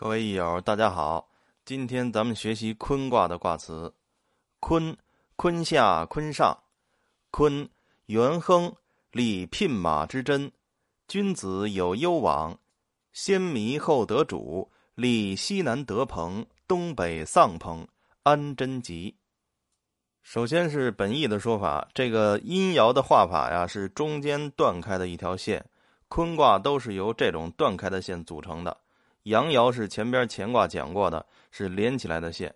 各位益友，大家好！今天咱们学习坤卦的卦辞：坤，坤下坤上，坤，元亨，利聘马之贞，君子有攸往，先迷后得主，利西南得朋，东北丧朋，安贞吉。首先是本意的说法，这个阴爻的画法呀，是中间断开的一条线，坤卦都是由这种断开的线组成的。阳爻是前边乾卦讲过的，是连起来的线。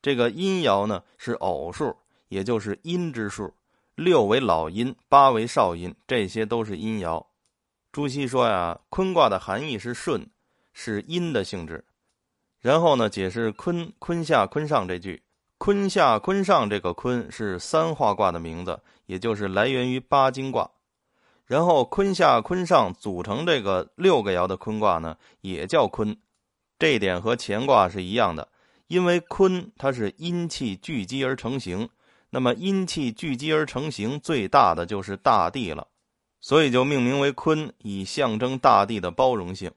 这个阴爻呢是偶数，也就是阴之数，六为老阴，八为少阴，这些都是阴爻。朱熹说呀，坤卦的含义是顺，是阴的性质。然后呢，解释坤坤下坤上这句，坤下坤上这个坤是三化卦的名字，也就是来源于八经卦。然后坤下坤上组成这个六个爻的坤卦呢，也叫坤，这一点和乾卦是一样的。因为坤它是阴气聚集而成形，那么阴气聚集而成形最大的就是大地了，所以就命名为坤，以象征大地的包容性。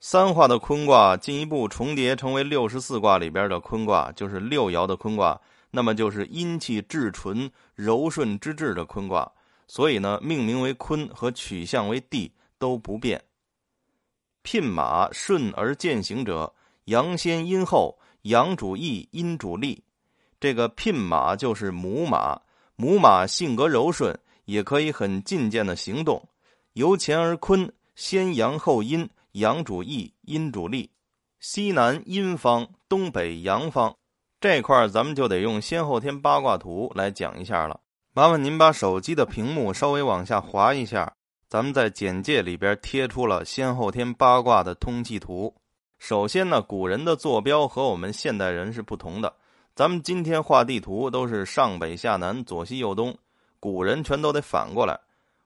三化的坤卦进一步重叠成为六十四卦里边的坤卦，就是六爻的坤卦，那么就是阴气至纯、柔顺之至的坤卦。所以呢，命名为坤和取象为地都不变。聘马顺而渐行者，阳先阴后，阳主义，阴主利。这个聘马就是母马，母马性格柔顺，也可以很进谏的行动。由乾而坤，先阳后阴，阳主义，阴主利。西南阴方，东北阳方，这块咱们就得用先后天八卦图来讲一下了。麻烦您把手机的屏幕稍微往下滑一下，咱们在简介里边贴出了先后天八卦的通气图。首先呢，古人的坐标和我们现代人是不同的。咱们今天画地图都是上北下南、左西右东，古人全都得反过来。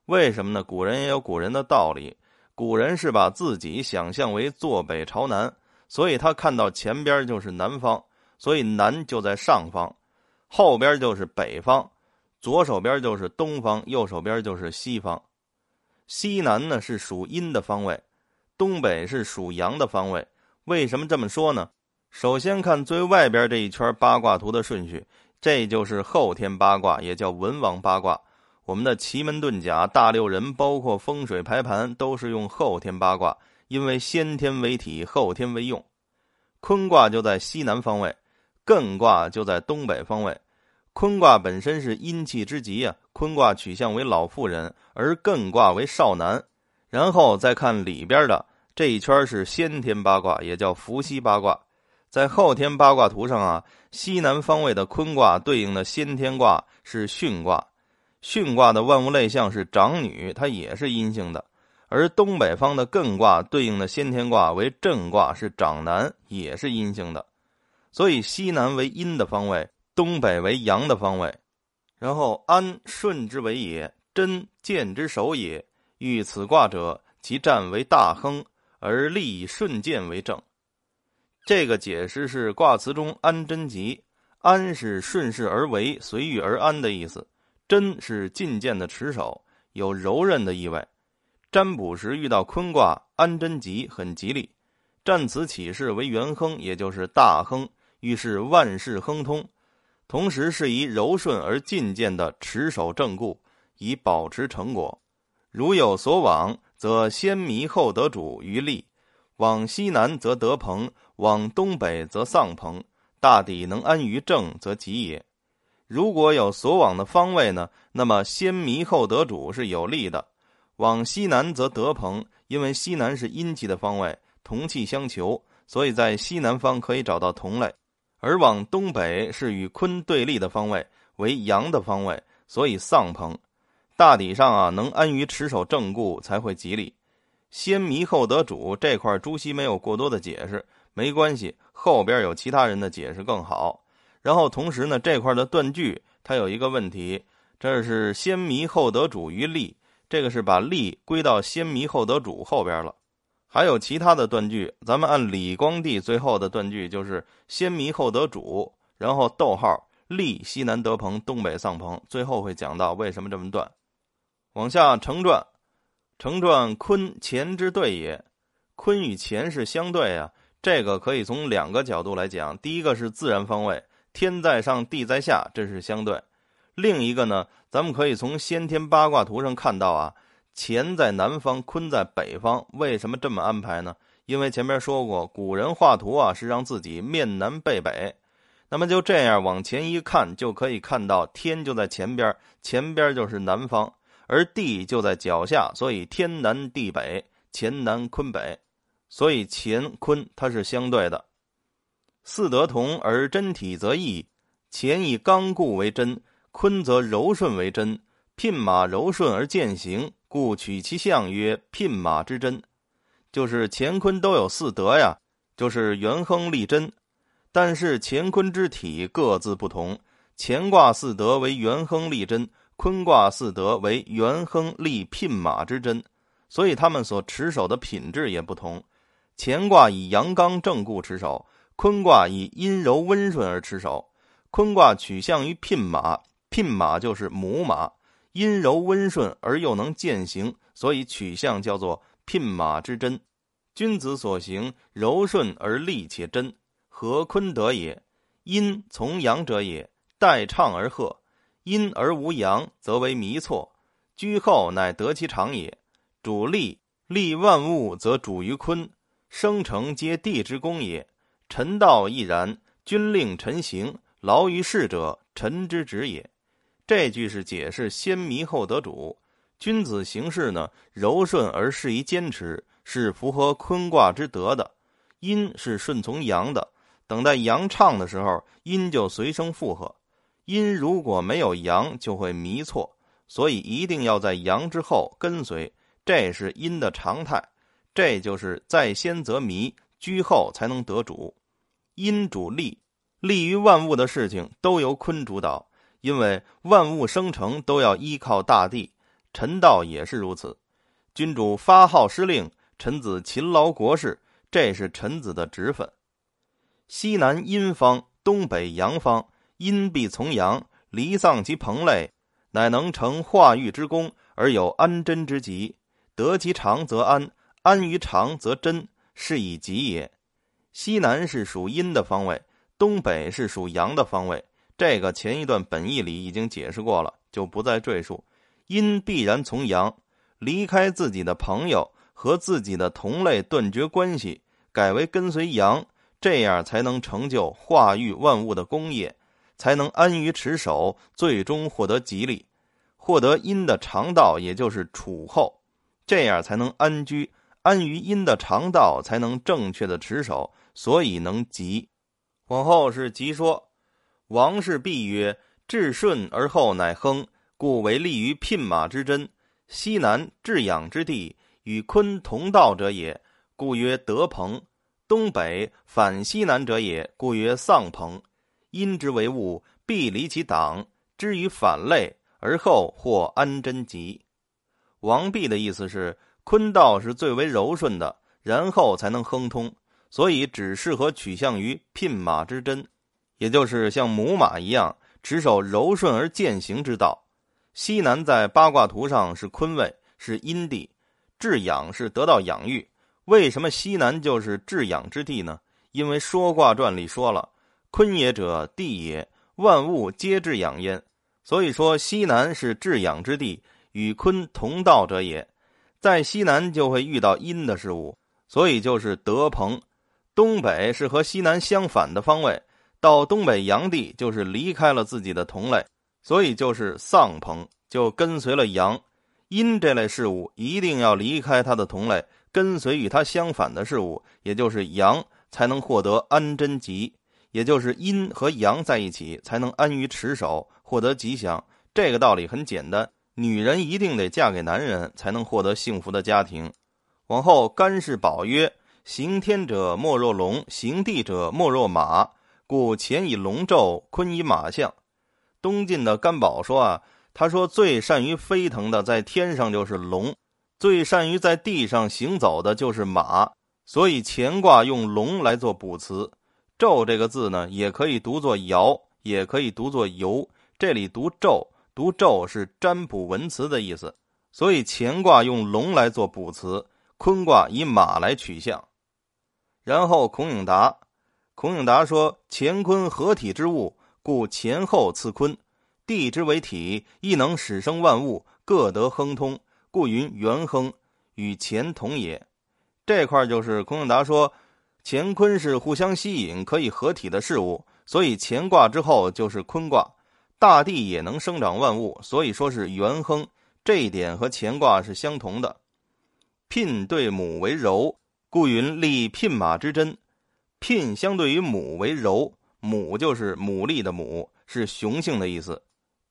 为什么呢？古人也有古人的道理。古人是把自己想象为坐北朝南，所以他看到前边就是南方，所以南就在上方，后边就是北方。左手边就是东方，右手边就是西方。西南呢是属阴的方位，东北是属阳的方位。为什么这么说呢？首先看最外边这一圈八卦图的顺序，这就是后天八卦，也叫文王八卦。我们的奇门遁甲、大六壬，包括风水排盘，都是用后天八卦，因为先天为体，后天为用。坤卦就在西南方位，艮卦就在东北方位。坤卦本身是阴气之极啊，坤卦取向为老妇人，而艮卦为少男。然后再看里边的这一圈是先天八卦，也叫伏羲八卦。在后天八卦图上啊，西南方位的坤卦对应的先天卦是巽卦，巽卦的万物类象是长女，它也是阴性的。而东北方的艮卦对应的先天卦为震卦，是长男，也是阴性的。所以西南为阴的方位。东北为阳的方位，然后安顺之为也，贞见之首也。遇此卦者，其战为大亨，而利以顺见为正。这个解释是卦辞中安贞吉，安是顺势而为，随遇而安的意思；贞是进谏的持守，有柔韧的意味。占卜时遇到坤卦安贞吉，很吉利。占此启示为元亨，也就是大亨，预示万事亨通。同时是以柔顺而进谏的持守正固，以保持成果。如有所往，则先迷后得主于利；往西南则得朋，往东北则丧朋。大抵能安于正，则吉也。如果有所往的方位呢？那么先迷后得主是有利的。往西南则得朋，因为西南是阴气的方位，同气相求，所以在西南方可以找到同类。而往东北是与坤对立的方位，为阳的方位，所以丧朋。大抵上啊，能安于持守正固才会吉利。先迷后得主这块，朱熹没有过多的解释，没关系，后边有其他人的解释更好。然后同时呢，这块的断句它有一个问题，这是先迷后得主于利，这个是把利归到先迷后得主后边了。还有其他的断句，咱们按李光地最后的断句就是“先迷后得主”，然后逗号“立西南得朋，东北丧朋”，最后会讲到为什么这么断。往下成传，成传坤乾之对也，坤与乾是相对啊，这个可以从两个角度来讲。第一个是自然方位，天在上，地在下，这是相对；另一个呢，咱们可以从先天八卦图上看到啊，乾在南方，坤在北方。为什么这么安排呢？因为前面说过，古人画图啊是让自己面南背北。那么就这样往前一看，就可以看到天就在前边，前边就是南方，而地就在脚下，所以天南地北，乾南坤北，所以乾坤它是相对的。四得同而真体则异，乾以刚固为真，坤则柔顺为真。牝马柔顺而践行，故取其象曰牝马之贞。就是乾坤都有四德呀，就是元亨利贞。但是乾坤之体各自不同，乾卦四德为元亨利贞，坤卦四德为元亨利牝马之贞，所以他们所持守的品质也不同。乾卦以阳刚正固持守，坤卦以阴柔温顺而持守。坤卦取向于牝马，牝马就是母马，阴柔温顺而又能践行，所以取向叫做牝马之贞。君子所行柔顺而利且真。和坤德也，阴从阳者也，代畅而和。阴而无阳，则为迷错。居后乃得其长也。主利，利万物，则主于坤。生成皆地之功也。臣道亦然。君令臣行，劳于事者，臣之职也。这句是解释先迷后得主。君子行事呢，柔顺而适宜坚持，是符合坤卦之德的。阴是顺从阳的。等待阳畅的时候，阴就随声附和；阴如果没有阳，就会迷错。所以一定要在阳之后跟随，这是阴的常态。这就是在先则迷，居后才能得主。阴主利，利于万物的事情都由坤主导，因为万物生成都要依靠大地。臣道也是如此。君主发号施令，臣子勤劳国事，这是臣子的职分。西南阴方，东北阳方，阴必从阳，离丧其朋类，乃能成化育之功，而有安贞之极。得其长则安，安于长则贞，是以吉也。西南是属阴的方位，东北是属阳的方位。这个前一段本意里已经解释过了，就不再赘述。阴必然从阳，离开自己的朋友和自己的同类，断绝关系，改为跟随阳。这样才能成就化育万物的功业，才能安于持守，最终获得吉利，获得阴的长道，也就是储后，这样才能安居，安于阴的长道，才能正确的持守，所以能吉。往后是吉说，王氏璧曰：至顺而后乃亨，故为利于牝马之贞。西南至养之地，与坤同道者也，故曰德朋。东北反西南者也，故曰丧朋。阴之为物，必离其党，之于反类，而后或安贞吉。王弼的意思是，坤道是最为柔顺的，然后才能亨通，所以只适合取向于牝马之贞，也就是像母马一样，持守柔顺而践行之道。西南在八卦图上是坤位，是阴地，至养是得到养育。为什么西南就是至养之地呢？因为《说卦传》里说了：“坤也者，地也，万物皆至养焉。”所以说西南是至养之地，与坤同道者也。在西南就会遇到阴的事物，所以就是德朋。东北是和西南相反的方位，到东北阳地就是离开了自己的同类，所以就是丧朋，就跟随了阳。阴这类事物一定要离开他的同类。跟随与它相反的事物，也就是阳，才能获得安贞吉；也就是阴和阳在一起，才能安于持守，获得吉祥。这个道理很简单，女人一定得嫁给男人，才能获得幸福的家庭。往后，干氏宝曰：“行天者莫若龙，行地者莫若马，故乾以龙宙，坤以马象。”东晋的甘宝说啊，他说最善于飞腾的，在天上就是龙。最善于在地上行走的就是马，所以乾卦用龙来做补词。纣这个字呢，也可以读作尧，也可以读作游。这里读纣，读纣是占卜文辞的意思。所以乾卦用龙来做补词，坤卦以马来取象。然后孔颖达，孔颖达说：“乾坤合体之物，故前后次坤。地之为体，亦能使生万物，各得亨通，故云元亨，与乾同也。”这块就是孔颖达说，乾坤是互相吸引、可以合体的事物，所以乾卦之后就是坤卦。大地也能生长万物，所以说是元亨。这一点和乾卦是相同的。聘对母为柔，故云立聘马之贞。聘相对于母为柔，母就是牡蛎的母，是雄性的意思；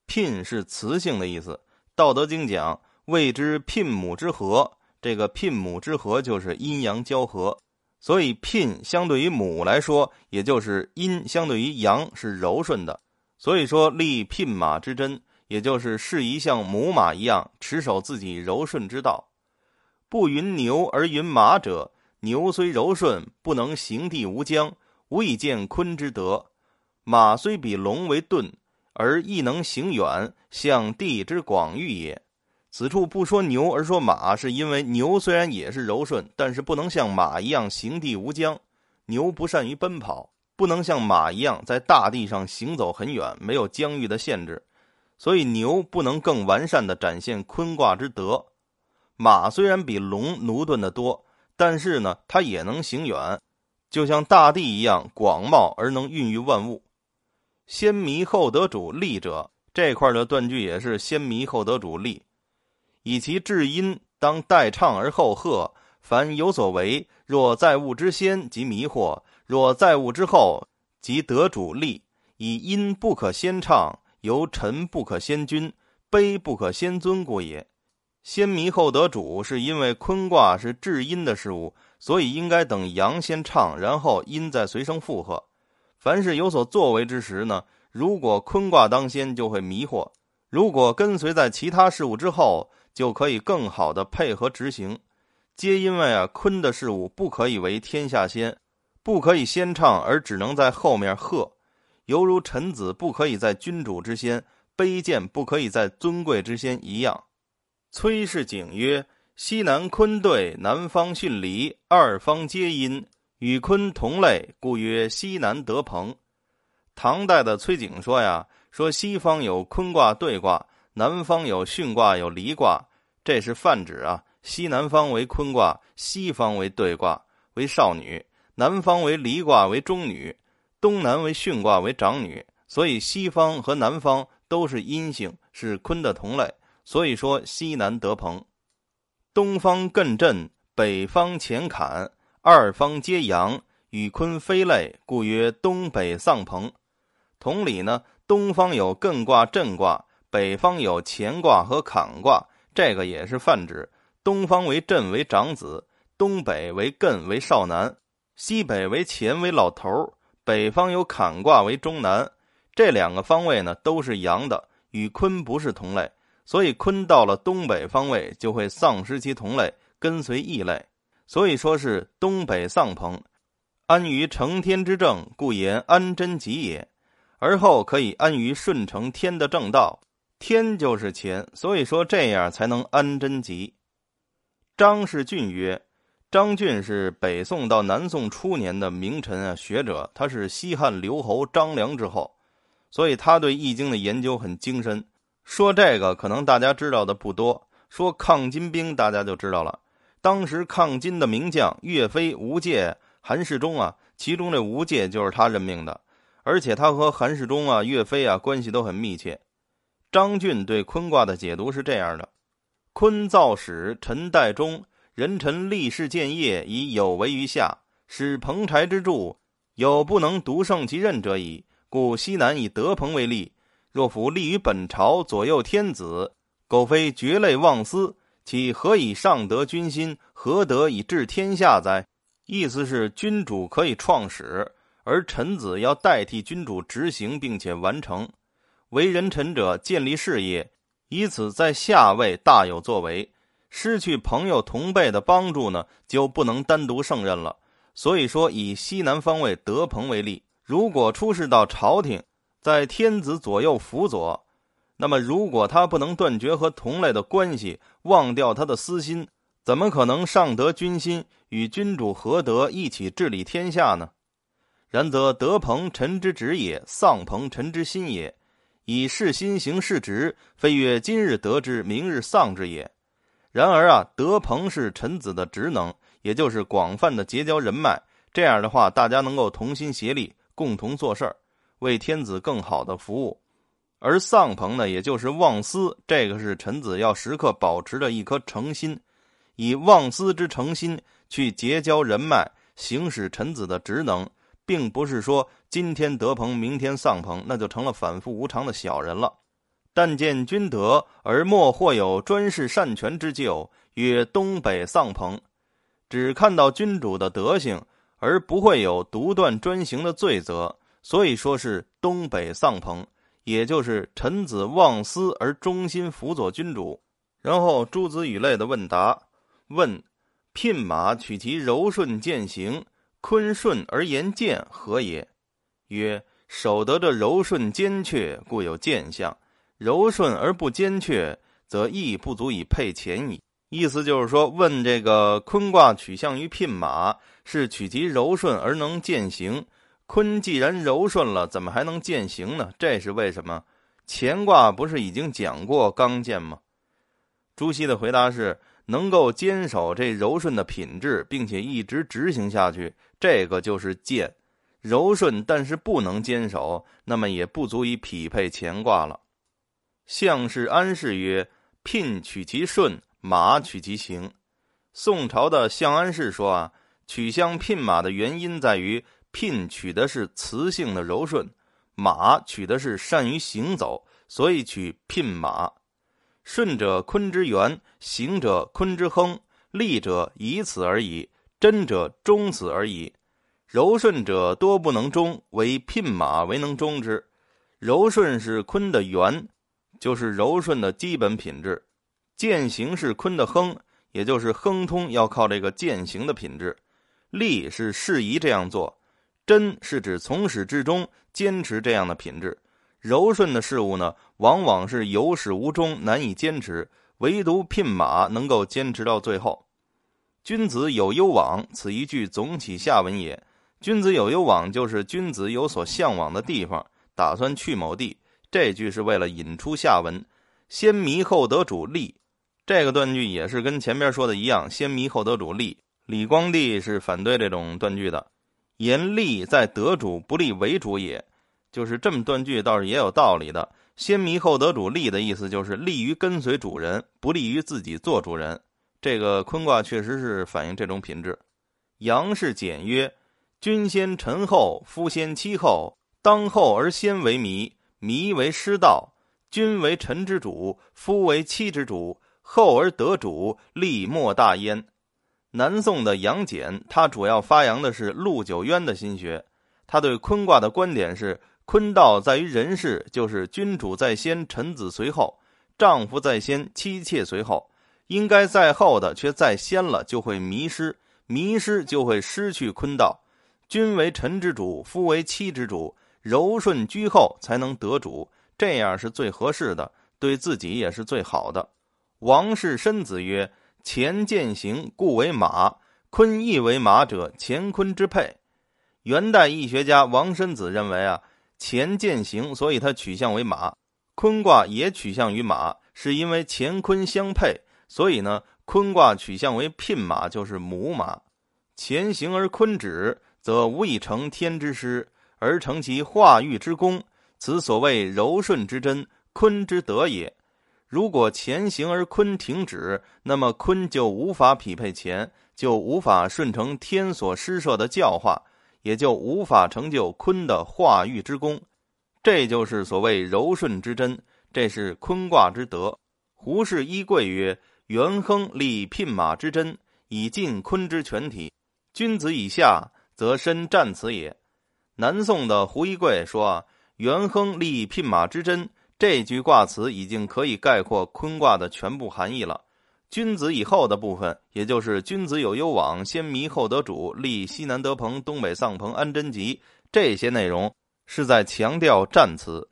聘是雌性的意思。道德经讲谓之聘母之和，这个聘母之和就是阴阳交合，所以聘相对于母来说，也就是阴相对于阳是柔顺的。所以说立聘马之贞。也就是适宜像母马一样持守自己柔顺之道，不云牛而云马者，牛虽柔顺，不能行地无疆，未见坤之德；马虽比龙为钝，而亦能行远，向地之广域也。此处不说牛而说马，是因为牛虽然也是柔顺，但是不能像马一样行地无疆。牛不善于奔跑，不能像马一样在大地上行走很远，没有疆域的限制。所以牛不能更完善的展现坤卦之德，马虽然比龙驽钝的多，但是呢，它也能行远，就像大地一样广袤而能孕育万物。先迷后得主利者，这块的断句也是先迷后得主利，以其至阴当代唱而后和。凡有所为，若在物之先，即迷惑；若在物之后，即得主利。以音不可先唱。由臣不可先君，卑不可先尊故也。先迷后得主，是因为坤卦是至阴的事物，所以应该等阳先唱，然后阴再随声附和。凡是有所作为之时呢，如果坤卦当先，就会迷惑；如果跟随在其他事物之后，就可以更好的配合执行。皆因为啊，坤的事物不可以为天下先，不可以先唱，而只能在后面和。犹如臣子不可以在君主之先，卑贱不可以在尊贵之先一样。崔氏景曰：“西南坤兑，南方巽离，二方皆阴，与坤同类，故曰西南得朋。”唐代的崔景说呀：“说西方有坤卦兑卦，南方有巽卦有离卦，这是泛指啊。西南方为坤卦，西方为兑卦，为少女；南方为离卦，为中女。”东南为巽卦为长女，所以西方和南方都是阴性，是坤的同类。所以说西南得朋。东方艮震，北方乾坎，二方皆阳，与坤非类，故曰东北丧朋。同理呢，东方有艮卦、震卦，北方有乾卦和坎卦，这个也是泛指。东方为震为长子，东北为艮为少男，西北为乾为老头儿。北方有坎卦为中南，这两个方位呢都是阳的，与坤不是同类，所以坤到了东北方位就会丧失其同类，跟随异类，所以说是东北丧朋，安于承天之正，故言安贞吉也。而后可以安于顺承天的正道，天就是乾，所以说这样才能安贞吉。张氏俊曰。张俊是北宋到南宋初年的名臣啊，学者，他是西汉留侯张良之后，所以他对《易经》的研究很精深。说这个可能大家知道的不多，说抗金兵大家就知道了。当时抗金的名将岳飞、吴玠、韩世忠啊，其中这吴玠就是他任命的，而且他和韩世忠啊、岳飞啊关系都很密切。张俊对坤卦的解读是这样的：坤造始，臣代中。人臣立事建业，以有为于下，使彭柴之助，有不能独胜其任者矣。故西南以德朋为利。若夫立于本朝，左右天子，苟非绝类忘私，其何以上得君心？何得以治天下哉？意思是君主可以创始，而臣子要代替君主执行并且完成。为人臣者建立事业，以此在下位大有作为。失去朋友同辈的帮助呢，就不能单独胜任了。所以说，以西南方位德朋为例，如果出事到朝廷，在天子左右辅佐，那么如果他不能断绝和同类的关系，忘掉他的私心，怎么可能上得军心，与君主何德一起治理天下呢？然则德朋臣之职也，丧朋臣之心也。以事心行事职，非曰今日得之，明日丧之也。然而啊，德朋是臣子的职能，也就是广泛的结交人脉。这样的话，大家能够同心协力，共同做事儿，为天子更好的服务。而丧朋呢，也就是忘私，这个是臣子要时刻保持着一颗诚心，以忘私之诚心去结交人脉，行使臣子的职能。并不是说今天得朋，明天丧朋，那就成了反复无常的小人了。但见君德而莫或有专事擅权之咎，曰东北丧朋。只看到君主的德行，而不会有独断专行的罪责，所以说是东北丧朋，也就是臣子忘私而忠心辅佐君主。然后诸子语类的问答，问：聘马取其柔顺践行。坤顺而言健何也？曰：守得着柔顺坚确，故有健相；柔顺而不坚确，则亦不足以配前矣。意思就是说，问这个坤卦取向于聘马，是取其柔顺而能践行。坤既然柔顺了，怎么还能践行呢？这是为什么？乾卦不是已经讲过刚健吗？朱熹的回答是：能够坚守这柔顺的品质，并且一直执行下去。这个就是健，柔顺，但是不能坚守，那么也不足以匹配乾卦了。相氏安氏曰：“聘取其顺，马取其行。”宋朝的相安氏说啊，取相聘马的原因在于聘取的是雌性的柔顺，马取的是善于行走，所以取聘马。顺者坤之源，行者坤之亨，利者以此而已。真者终此而已，柔顺者多不能终，唯聘马为能终之。柔顺是坤的源，就是柔顺的基本品质；践行是坤的亨，也就是亨通要靠这个践行的品质。利是适宜这样做，真是指从始至终坚持这样的品质。柔顺的事物呢，往往是有始无终，难以坚持，唯独聘马能够坚持到最后。君子有攸往，此一句总起下文也。君子有攸往，就是君子有所向往的地方，打算去某地。这句是为了引出下文。先迷后得主利，这个断句也是跟前边说的一样。先迷后得主利，李光地是反对这种断句的。言利在得主，不利为主也，就是这么断句倒是也有道理的。先迷后得主利的意思就是利于跟随主人，不利于自己做主人。这个坤卦确实是反映这种品质。阳是简曰：“君先臣后，夫先妻后。当后而先为迷，迷为师道。君为臣之主，夫为妻之主。后而得主，利莫大焉。”南宋的杨简，他主要发扬的是陆九渊的心学。他对坤卦的观点是：坤道在于人事，就是君主在先，臣子随后；丈夫在先，妻妾随后。应该在后的却在先了，就会迷失；迷失就会失去坤道。君为臣之主，夫为妻之主，柔顺居后才能得主，这样是最合适的，对自己也是最好的。王氏申子曰：“乾见行，故为马。坤亦为马者，乾坤之配。”元代易学家王申子认为啊，乾见行，所以它取向为马；坤卦也取向于马，是因为乾坤相配。所以呢，坤卦取向为聘马，就是母马。乾行而坤止，则无以成天之师，而成其化育之功。此所谓柔顺之真，坤之德也。如果乾行而坤停止，那么坤就无法匹配乾，就无法顺承天所施设的教化，也就无法成就坤的化育之功。这就是所谓柔顺之真，这是坤卦之德。胡适一贵曰。元亨立聘马之真，以尽坤之全体。君子以下，则身战此也。南宋的胡一贵说：“元亨立聘马之真，这句卦辞已经可以概括坤卦的全部含义了。君子以后的部分，也就是君子有攸往，先迷后得主，立西南得朋，东北丧朋，安贞吉。这些内容是在强调战词。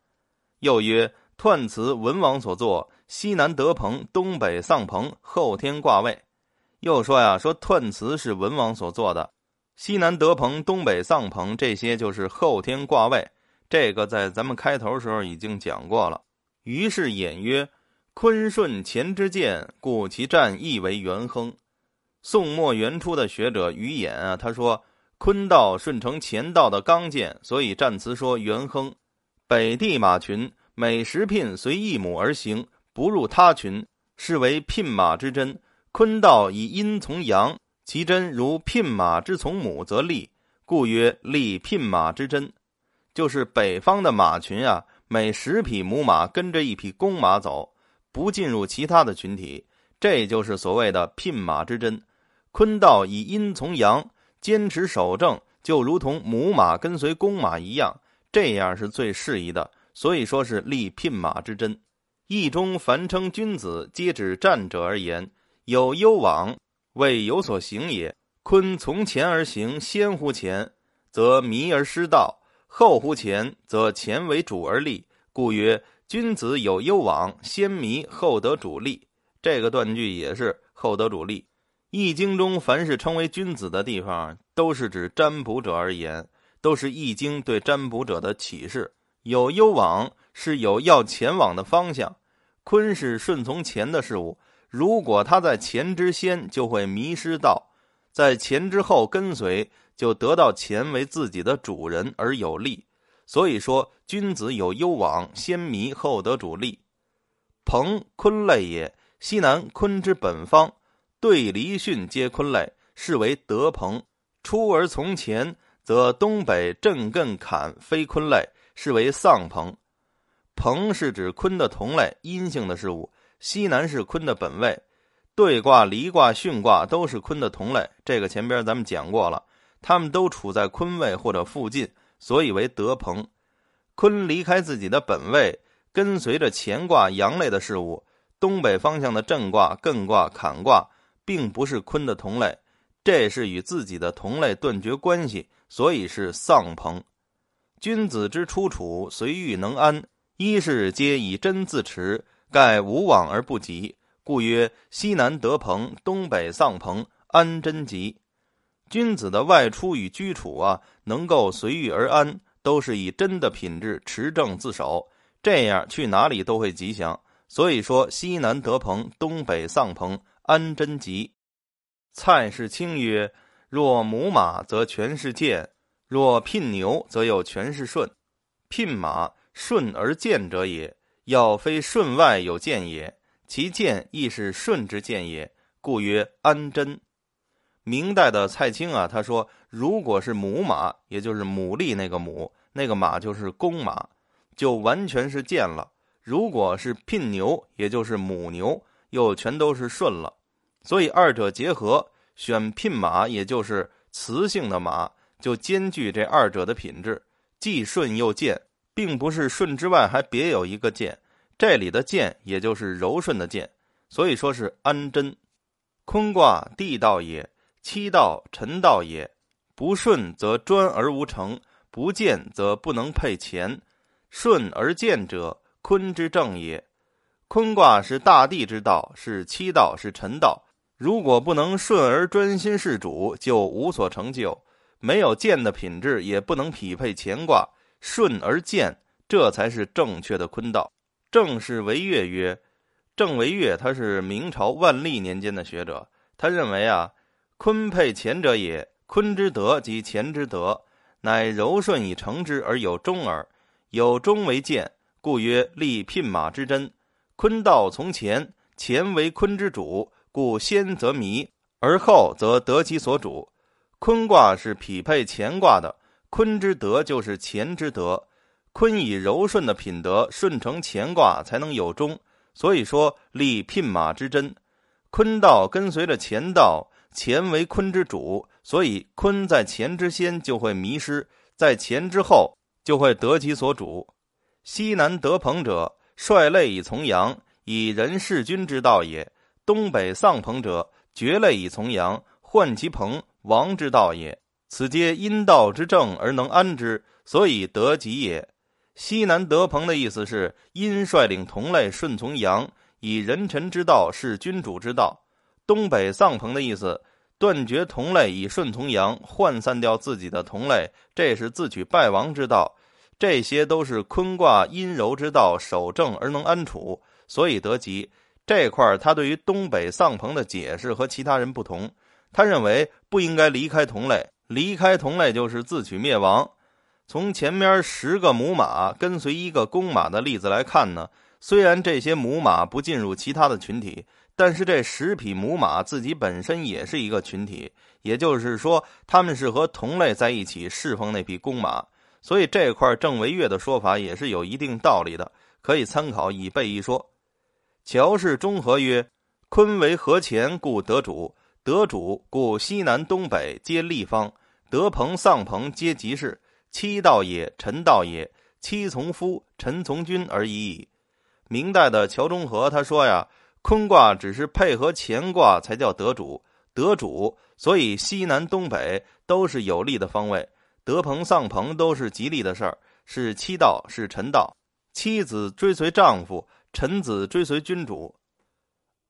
又曰：彖辞文王所作。西南得朋，东北丧朋，后天卦位，又说呀，说彖辞是文王所做的，西南得朋，东北丧朋，这些就是后天卦位。这个在咱们开头时候已经讲过了。于是演曰：“坤顺乾之见，故其战亦为元亨。”宋末元初的学者于衍啊，他说：“坤道顺承乾道的刚健，所以战词说元亨。北地马群每十聘随一母而行，不入他群，是为聘马之真。”坤道以阴从阳，其真如牝马之从母，则利，故曰利牝马之真。就是北方的马群啊，每十匹母马跟着一匹公马走，不进入其他的群体，这就是所谓的牝马之贞。坤道以阴从阳，坚持守正，就如同母马跟随公马一样，这样是最适宜的。所以说是立牝马之贞。义中凡称君子，皆指战者而言。有攸往，未有所行也。坤从前而行，先乎前，则迷而失道；后乎前，则前为主而立。故曰：君子有攸往，先迷后得主立。这个断句也是后得主立。易经中凡是称为君子的地方，都是指占卜者而言，都是易经对占卜者的启示。有攸往是有要前往的方向，坤是顺从前的事物。如果他在前之先，就会迷失道；在前之后跟随，就得到钱为自己的主人而有利。所以说，君子有攸往，先迷后得主利。朋坤类也，西南坤之本方，对离巽皆坤类，是为得朋。出而从前，则东北震艮坎非坤类，是为丧朋。朋是指坤的同类，阴性的事物。西南是坤的本位，兑卦、离卦、巽卦都是坤的同类。这个前边咱们讲过了，他们都处在坤位或者附近，所以为得朋。坤离开自己的本位，跟随着乾卦阳类的事物。东北方向的震卦、艮卦、坎卦，并不是坤的同类，这是与自己的同类断绝关系，所以是丧朋。君子之出处，随遇能安，一是皆以真自持。盖无往而不及，故曰西南得朋，东北丧朋，安贞吉。君子的外出与居处啊，能够随遇而安，都是以真的品质持正自守，这样去哪里都会吉祥。所以说，西南得朋，东北丧朋，安贞吉。蔡世清曰：若母马，则全是健；若聘牛，则又全是顺。聘马，顺而健者也。要非顺外有见也，其见亦是顺之见也，故曰安贞。明代的蔡京啊，他说，如果是母马，也就是牡蛎那个母，那个马就是公马，就完全是贱了；如果是聘牛，也就是母牛，又全都是顺了。所以二者结合，选聘马，也就是雌性的马，就兼具这二者的品质，既顺又健。并不是顺之外还别有一个健，这里的健也就是柔顺的健，所以说是安贞。坤卦地道也，七道臣道也。不顺则专而无成，不健则不能配乾。顺而健者，坤之正也。坤卦是大地之道，是七道，是臣道。如果不能顺而专心事主，就无所成就。没有健的品质，也不能匹配乾卦。顺而健，这才是正确的坤道。正是为岳曰：“郑为岳，他是明朝万历年间的学者。他认为啊，坤配乾者也，坤之德即乾之德，乃柔顺以成之而有终耳。有终为健，故曰立聘马之贞。坤道从前，乾为坤之主，故先则迷，而后则得其所主。坤卦是匹配乾卦的。”坤之德就是乾之德，坤以柔顺的品德顺承乾卦，才能有终。所以说立聘马之贞，坤道跟随着乾道，乾为坤之主，所以坤在乾之先就会迷失，在乾之后就会得其所主。西南得朋者，率类以从阳，以人事君之道也；东北丧朋者，绝类以从阳，患其朋亡之道也。此皆阴道之正而能安之，所以得吉也。西南得朋的意思是因率领同类顺从阳，以人臣之道是君主之道；东北丧朋的意思，断绝同类以顺同阳，涣散掉自己的同类，这是自取败亡之道。这些都是坤卦阴柔之道，守正而能安处，所以得吉。这块他对于东北丧朋的解释和其他人不同，他认为不应该离开同类，离开同类就是自取灭亡。从前面十个母马跟随一个公马的例子来看呢，虽然这些母马不进入其他的群体，但是这十匹母马自己本身也是一个群体，也就是说，他们是和同类在一起侍奉那匹公马。所以这块郑维岳的说法也是有一定道理的，可以参考以备一说。乔氏中和曰：“坤为河前，故得主；得主，故西南东北皆立方。得朋丧朋皆吉事。妻道也，臣道也。妻从夫，臣从君而已矣。”明代的乔中和他说呀：“坤卦只是配合乾卦才叫得主，得主，所以西南东北都是有利的方位。”得朋丧朋都是吉利的事儿，是妻道，是臣道。妻子追随丈夫，臣子追随君主。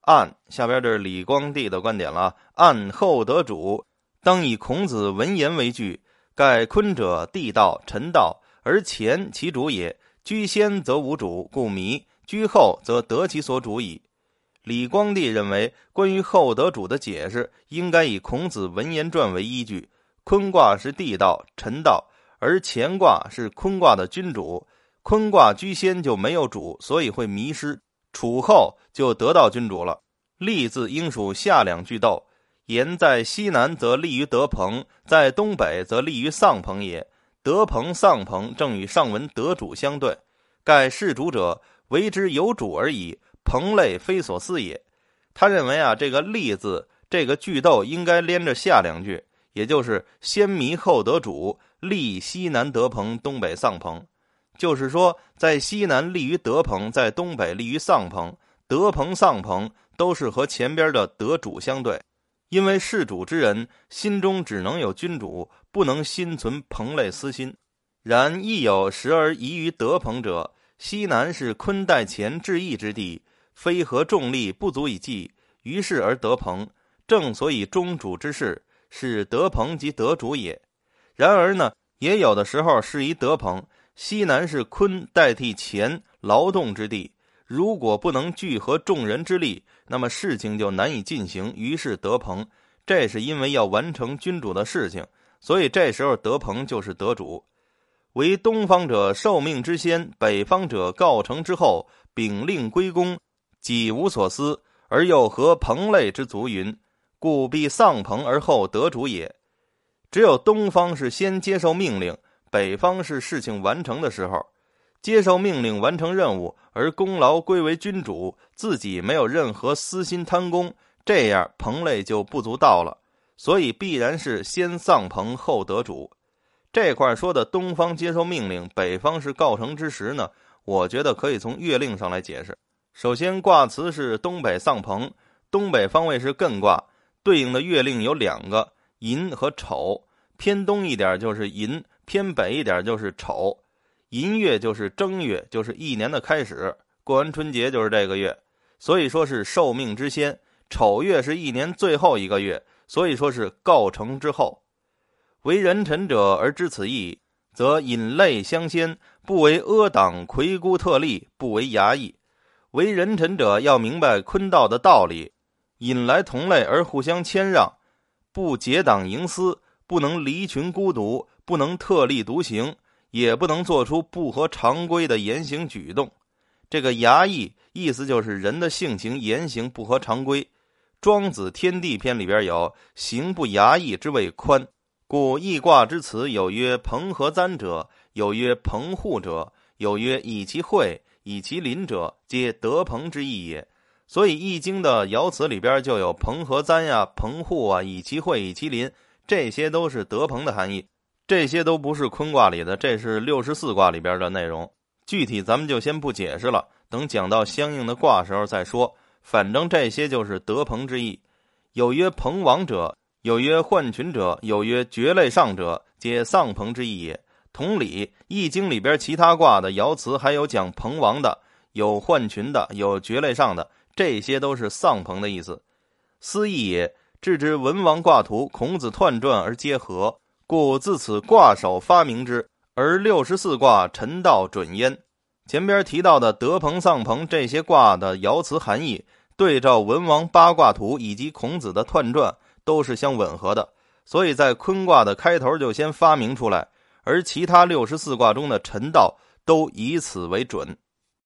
按下边这是李光地的观点了。按后得主，当以孔子文言为据。盖坤者，地道，臣道，而前其主也。居先则无主，故迷；居后则得其所主矣。李光地认为，关于后得主的解释，应该以孔子文言传为依据。坤卦是地道、臣道，而乾卦是坤卦的君主。坤卦居先就没有主，所以会迷失；楚后就得到君主了。利字应属下两句斗。言在西南则利于德朋，在东北则利于丧朋也。德朋丧朋正与上文得主相对。盖世主者为之有主而已，朋类非所思也。他认为啊，这个利字这个句斗应该连着下两句。也就是先迷后得主，利西南得朋，东北丧朋。就是说，在西南利于得朋，在东北利于丧朋。得朋丧朋都是和前边的得主相对，因为事主之人心中只能有君主，不能心存朋类私心。然亦有时而疑于得朋者。西南是坤代乾至义之地，非合重力不足以济，于是而得朋。正所以中主之事。是得朋即得主也，然而呢，也有的时候是以得朋。西南是坤代替乾劳动之地，如果不能聚合众人之力，那么事情就难以进行。于是得朋，这是因为要完成君主的事情，所以这时候得朋就是得主。为东方者受命之先，北方者告成之后，禀令归公，己无所思，而又合朋类之足云。故必丧朋而后得主也。只有东方是先接受命令，北方是事情完成的时候，接受命令完成任务，而功劳归为君主，自己没有任何私心贪功，这样朋类就不足道了。所以必然是先丧朋后得主。这块说的东方接受命令，北方是告成之时呢？我觉得可以从月令上来解释。首先，卦辞是东北丧朋，东北方位是艮卦。对应的月令有两个，寅和丑。偏东一点就是寅，偏北一点就是丑。寅月就是正月，就是一年的开始。过完春节就是这个月，所以说是受命之先。丑月是一年最后一个月，所以说是告成之后。为人臣者而知此意，则引类相先，不为阿党魁孤特立，不为衙役。为人臣者要明白坤道的道理。引来同类而互相谦让，不结党营私，不能离群孤独，不能特立独行，也不能做出不合常规的言行举动。这个衙役意思就是人的性情言行不合常规。庄子天地篇里边有“行不衙役之谓宽”，故易卦之词有曰“朋和簪者”，有曰“朋户者”，有曰“以其会，以其邻者”，皆得朋之意也。所以《易经》的爻辞里边就有朋和簪呀、朋户啊、以其会、以其邻，这些都是得朋的含义。这些都不是坤卦里的，这是六十四卦里边的内容。具体咱们就先不解释了，等讲到相应的卦时候再说。反正这些就是得朋之意。有曰朋亡者，有曰患群者，有曰绝类上者，皆丧朋之意也。同理，《易经》里边其他卦的爻辞还有讲鹏王的，有患群的，有绝类上的。这些都是丧朋的意思。思义也。置之文王卦图、孔子彖传而结合，故自此卦首发明之。而六十四卦陈道准焉。前边提到的德鹏、丧朋这些卦的爻辞含义，对照文王八卦图以及孔子的彖传，都是相吻合的。所以在坤卦的开头就先发明出来，而其他六十四卦中的陈道都以此为准。